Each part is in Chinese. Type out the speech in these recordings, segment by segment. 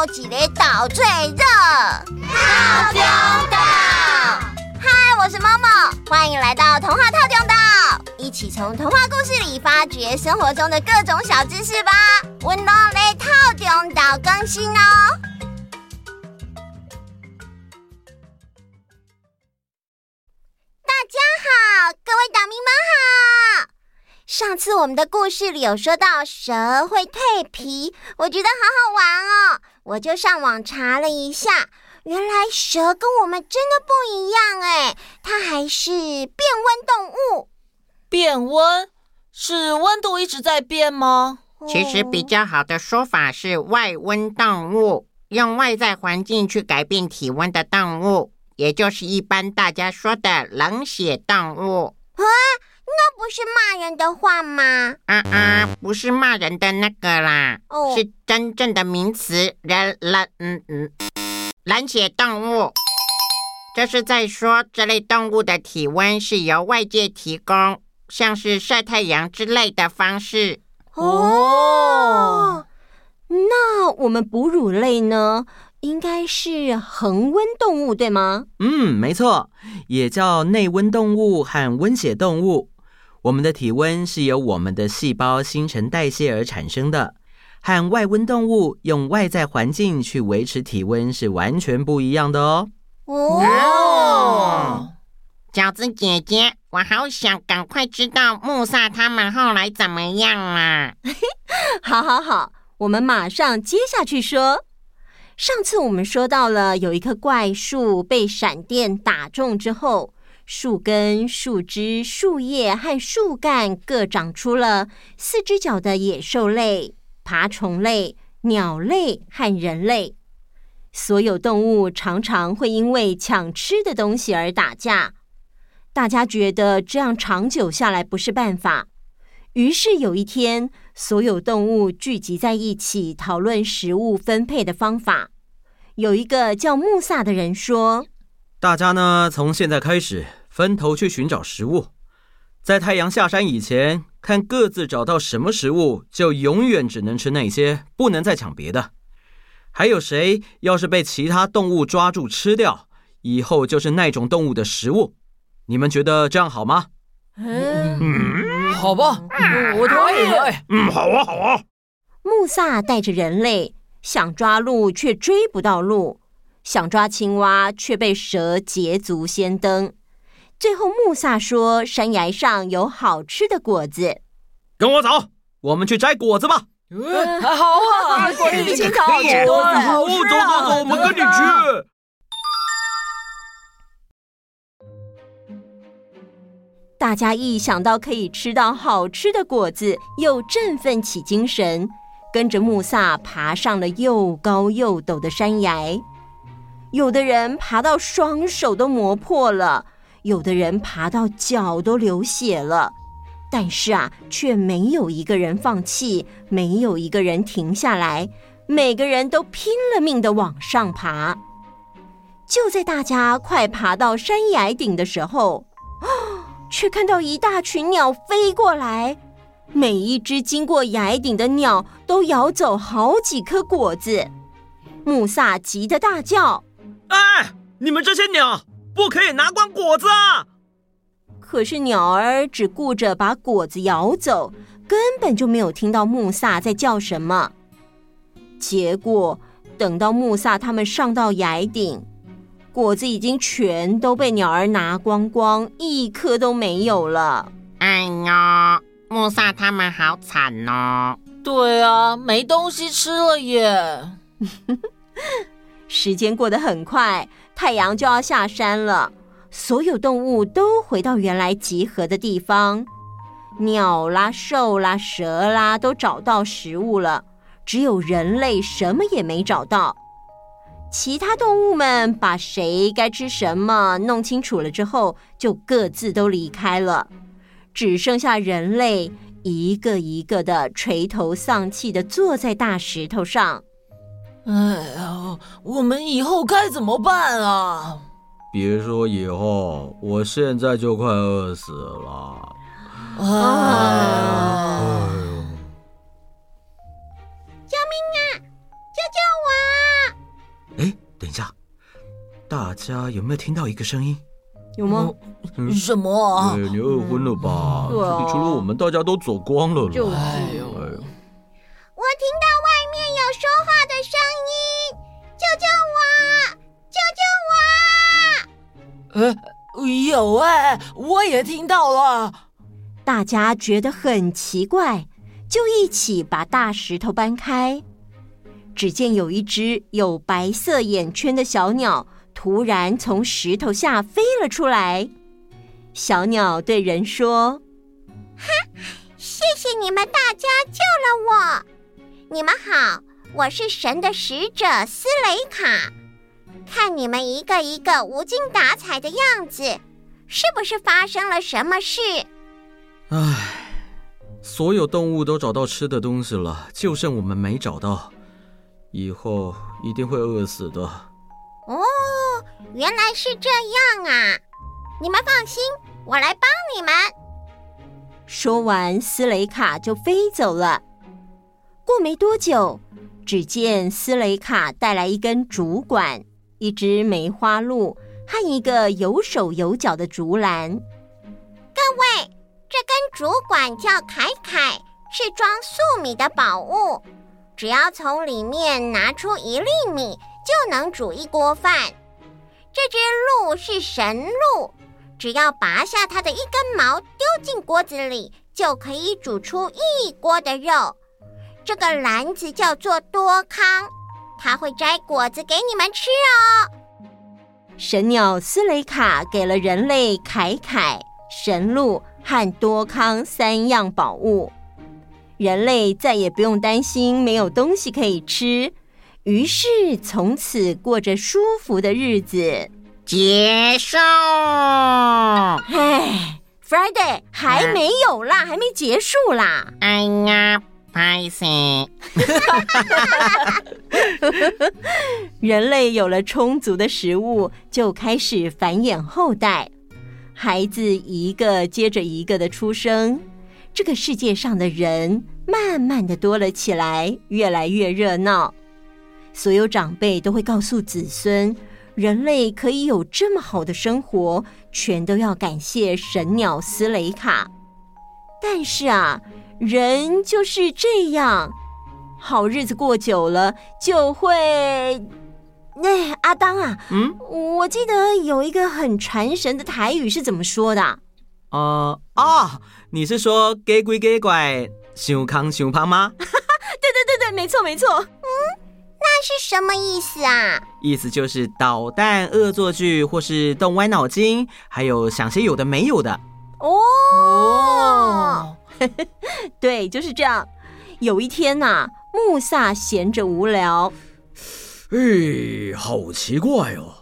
有几个岛最热？套中岛。嗨，我是 Momo，欢迎来到童话套中岛，一起从童话故事里发掘生活中的各种小知识吧。温柔的套中岛更新哦。上次我们的故事里有说到蛇会蜕皮，我觉得好好玩哦，我就上网查了一下，原来蛇跟我们真的不一样哎，它还是变温动物。变温？是温度一直在变吗？其实比较好的说法是外温动物，用外在环境去改变体温的动物，也就是一般大家说的冷血动物。啊？是骂人的话吗？啊啊，不是骂人的那个啦，哦，是真正的名词，人冷嗯嗯，冷血动物。这是在说这类动物的体温是由外界提供，像是晒太阳之类的方式。哦，那我们哺乳类呢？应该是恒温动物，对吗？嗯，没错，也叫内温动物和温血动物。我们的体温是由我们的细胞新陈代谢而产生的，和外温动物用外在环境去维持体温是完全不一样的哦。哦，饺子姐姐，我好想赶快知道穆萨他们后来怎么样啊！好好好，我们马上接下去说。上次我们说到了有一棵怪树被闪电打中之后。树根、树枝、树叶和树干各长出了四只脚的野兽类、爬虫类、鸟类和人类。所有动物常常会因为抢吃的东西而打架。大家觉得这样长久下来不是办法，于是有一天，所有动物聚集在一起讨论食物分配的方法。有一个叫穆萨的人说：“大家呢，从现在开始。”分头去寻找食物，在太阳下山以前，看各自找到什么食物，就永远只能吃那些，不能再抢别的。还有谁要是被其他动物抓住吃掉，以后就是那种动物的食物。你们觉得这样好吗？嗯，嗯好吧，我同意。嗯，好啊，好啊。穆萨带着人类想抓鹿，却追不到鹿；想抓青蛙，却被蛇捷足先登。最后，穆萨说：“山崖上有好吃的果子，跟我走，我们去摘果子吧。”嗯，好啊，果子比青草好吃多了。走走走，我们跟你去。大家一想到可以吃到好吃的果子，又振奋起精神，跟着穆萨爬上了又高又陡的山崖。有的人爬到双手都磨破了。有的人爬到脚都流血了，但是啊，却没有一个人放弃，没有一个人停下来，每个人都拼了命的往上爬。就在大家快爬到山崖顶的时候，啊 却看到一大群鸟飞过来，每一只经过崖顶的鸟都咬走好几颗果子。穆萨急得大叫：“哎，你们这些鸟！”不可以拿光果子啊！可是鸟儿只顾着把果子咬走，根本就没有听到穆萨在叫什么。结果等到穆萨他们上到崖顶，果子已经全都被鸟儿拿光光，一颗都没有了。哎呀，穆萨他们好惨哦！对啊，没东西吃了耶。时间过得很快。太阳就要下山了，所有动物都回到原来集合的地方。鸟啦、兽啦、蛇啦都找到食物了，只有人类什么也没找到。其他动物们把谁该吃什么弄清楚了之后，就各自都离开了，只剩下人类一个一个的垂头丧气的坐在大石头上。哎呀，我们以后该怎么办啊？别说以后，我现在就快饿死了。哎呀！救命啊！救救我！哎，等一下，大家有没有听到一个声音？有吗？嗯、什么啊？你饿昏了吧？嗯啊、除了我们，大家都走光了。就是。哎呦，有哎，我也听到了。大家觉得很奇怪，就一起把大石头搬开。只见有一只有白色眼圈的小鸟。突然从石头下飞了出来，小鸟对人说：“哈，谢谢你们大家救了我。你们好，我是神的使者斯雷卡。看你们一个一个无精打采的样子，是不是发生了什么事？”唉，所有动物都找到吃的东西了，就剩我们没找到，以后一定会饿死的。哦。原来是这样啊！你们放心，我来帮你们。说完，斯雷卡就飞走了。过没多久，只见斯雷卡带来一根竹管、一只梅花鹿和一个有手有脚的竹篮。各位，这根竹管叫凯凯，是装粟米的宝物。只要从里面拿出一粒米，就能煮一锅饭。这只鹿是神鹿，只要拔下它的一根毛，丢进锅子里，就可以煮出一锅的肉。这个篮子叫做多康，它会摘果子给你们吃哦。神鸟斯雷卡给了人类凯凯、神鹿和多康三样宝物，人类再也不用担心没有东西可以吃。于是从此过着舒服的日子。结束。哎，Friday 还没有啦，还没结束啦。哎呀，拍谢。人类有了充足的食物，就开始繁衍后代，孩子一个接着一个的出生，这个世界上的人慢慢的多了起来，越来越热闹。所有长辈都会告诉子孙，人类可以有这么好的生活，全都要感谢神鸟斯雷卡。但是啊，人就是这样，好日子过久了就会……哎，阿当啊，嗯，我记得有一个很传神的台语是怎么说的？呃哦，你是说“给鬼给怪，想康想胖”吗？对对对对，没错没错。嗯。那是什么意思啊？意思就是捣蛋、恶作剧，或是动歪脑筋，还有想些有的没有的。哦，对，就是这样。有一天呐、啊，穆萨闲着无聊，哎，好奇怪哦，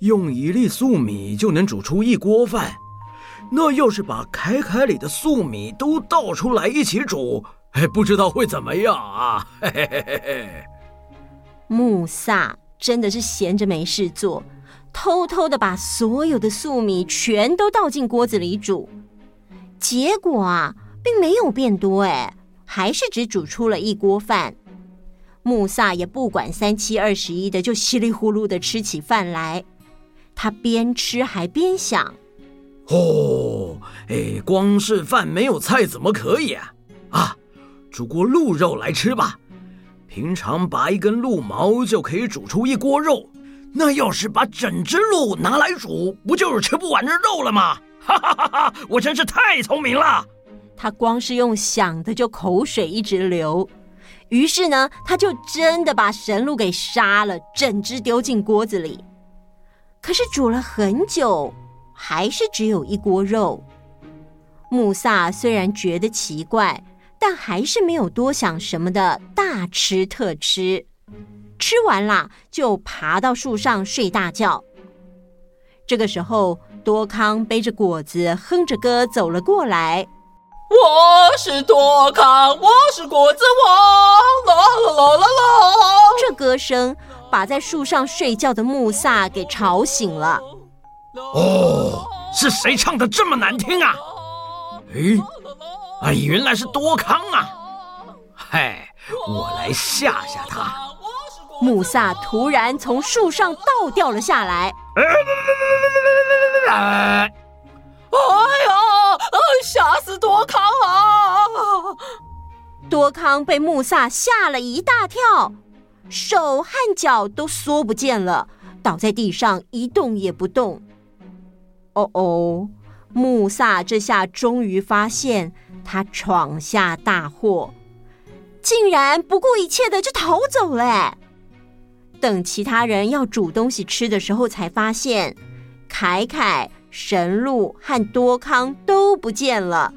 用一粒粟米就能煮出一锅饭。那要是把凯凯里的粟米都倒出来一起煮，哎，不知道会怎么样啊？嘿嘿嘿嘿嘿。穆萨真的是闲着没事做，偷偷的把所有的粟米全都倒进锅子里煮，结果啊，并没有变多，哎，还是只煮出了一锅饭。穆萨也不管三七二十一的，就稀里呼噜的吃起饭来。他边吃还边想：哦，哎，光是饭没有菜怎么可以啊？啊，煮锅鹿肉来吃吧。平常拔一根鹿毛就可以煮出一锅肉，那要是把整只鹿拿来煮，不就是吃不完的肉了吗？哈哈哈哈！我真是太聪明了。他光是用想的就口水一直流，于是呢，他就真的把神鹿给杀了，整只丢进锅子里。可是煮了很久，还是只有一锅肉。穆萨虽然觉得奇怪。但还是没有多想什么的，大吃特吃，吃完啦就爬到树上睡大觉。这个时候，多康背着果子，哼着歌走了过来。我是多康，我是果子王，啦啦啦啦啦！这歌声把在树上睡觉的穆萨给吵醒了。哦，是谁唱的这么难听啊？诶。哎，原来是多康啊！嗨，我来吓吓他。穆萨突然从树上倒掉了下来。哎呀！吓死多康了！多康被木萨吓了一大跳，手和脚都缩不见了，倒在地上一动也不动。哦哦，木萨这下终于发现他闯下大祸，竟然不顾一切的就逃走了。等其他人要煮东西吃的时候，才发现凯凯。神鹿和多康都不见了，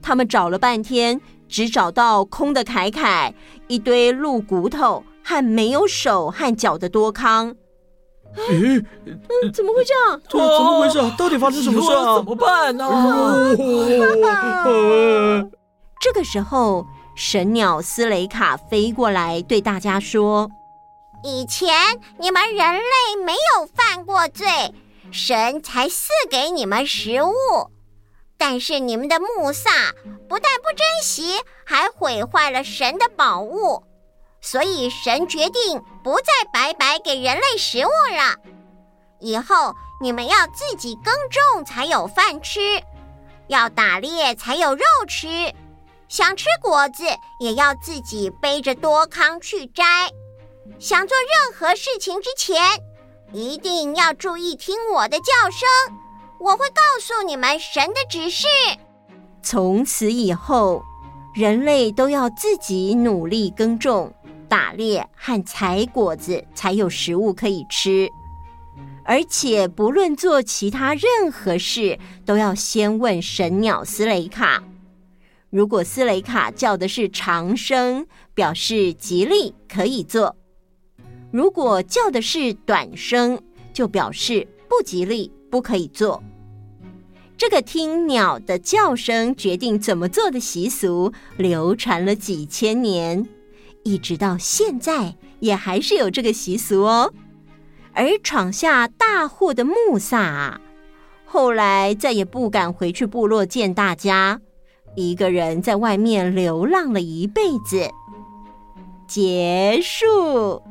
他们找了半天，只找到空的凯凯，一堆鹿骨头和没有手和脚的多康。咦，嗯，怎么会这样？这怎么回事啊？到底发生什么事啊？怎么办呢？这个时候，神鸟斯雷卡飞过来，对大家说：“以前你们人类没有犯过罪。”神才赐给你们食物，但是你们的穆萨不但不珍惜，还毁坏了神的宝物，所以神决定不再白白给人类食物了。以后你们要自己耕种才有饭吃，要打猎才有肉吃，想吃果子也要自己背着多康去摘。想做任何事情之前，一定要注意听我的叫声，我会告诉你们神的指示。从此以后，人类都要自己努力耕种、打猎和采果子，才有食物可以吃。而且，不论做其他任何事，都要先问神鸟斯雷卡。如果斯雷卡叫的是长声，表示吉利，可以做。如果叫的是短声，就表示不吉利，不可以做。这个听鸟的叫声决定怎么做的习俗，流传了几千年，一直到现在也还是有这个习俗哦。而闯下大祸的穆萨，后来再也不敢回去部落见大家，一个人在外面流浪了一辈子。结束。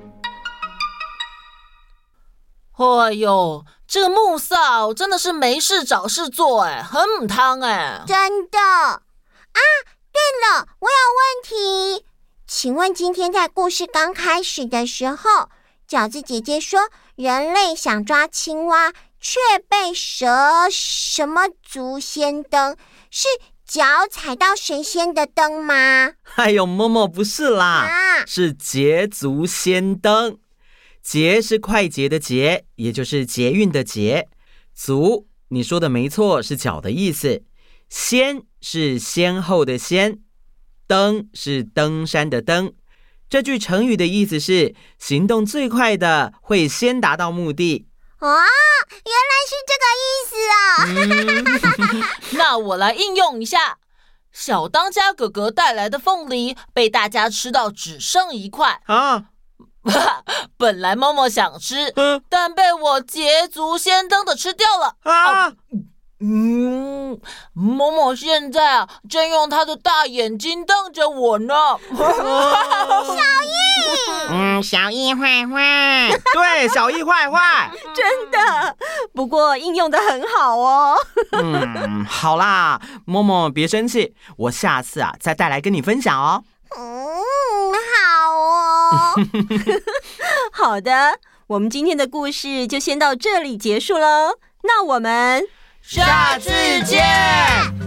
哎呦，这个穆萨真的是没事找事做哎，很母汤哎！真的啊！对了，我有问题，请问今天在故事刚开始的时候，饺子姐姐说人类想抓青蛙，却被蛇什么足先登，是脚踩到神仙的灯吗？哎呦，默默不是啦，啊、是捷足先登。捷是快捷的捷，也就是捷运的捷。足，你说的没错，是脚的意思。先是先后的先，登是登山的登。这句成语的意思是行动最快的会先达到目的。哦，原来是这个意思啊！嗯、那我来应用一下。小当家哥哥带来的凤梨被大家吃到只剩一块啊。本来默默想吃，嗯、但被我捷足先登的吃掉了啊！嗯，默默现在啊，正用他的大眼睛瞪着我呢。小易，嗯，小易坏坏，对，小易坏坏，真的。不过应用的很好哦。嗯，好啦，默默别生气，我下次啊再带来跟你分享哦。好的，我们今天的故事就先到这里结束喽。那我们下次见。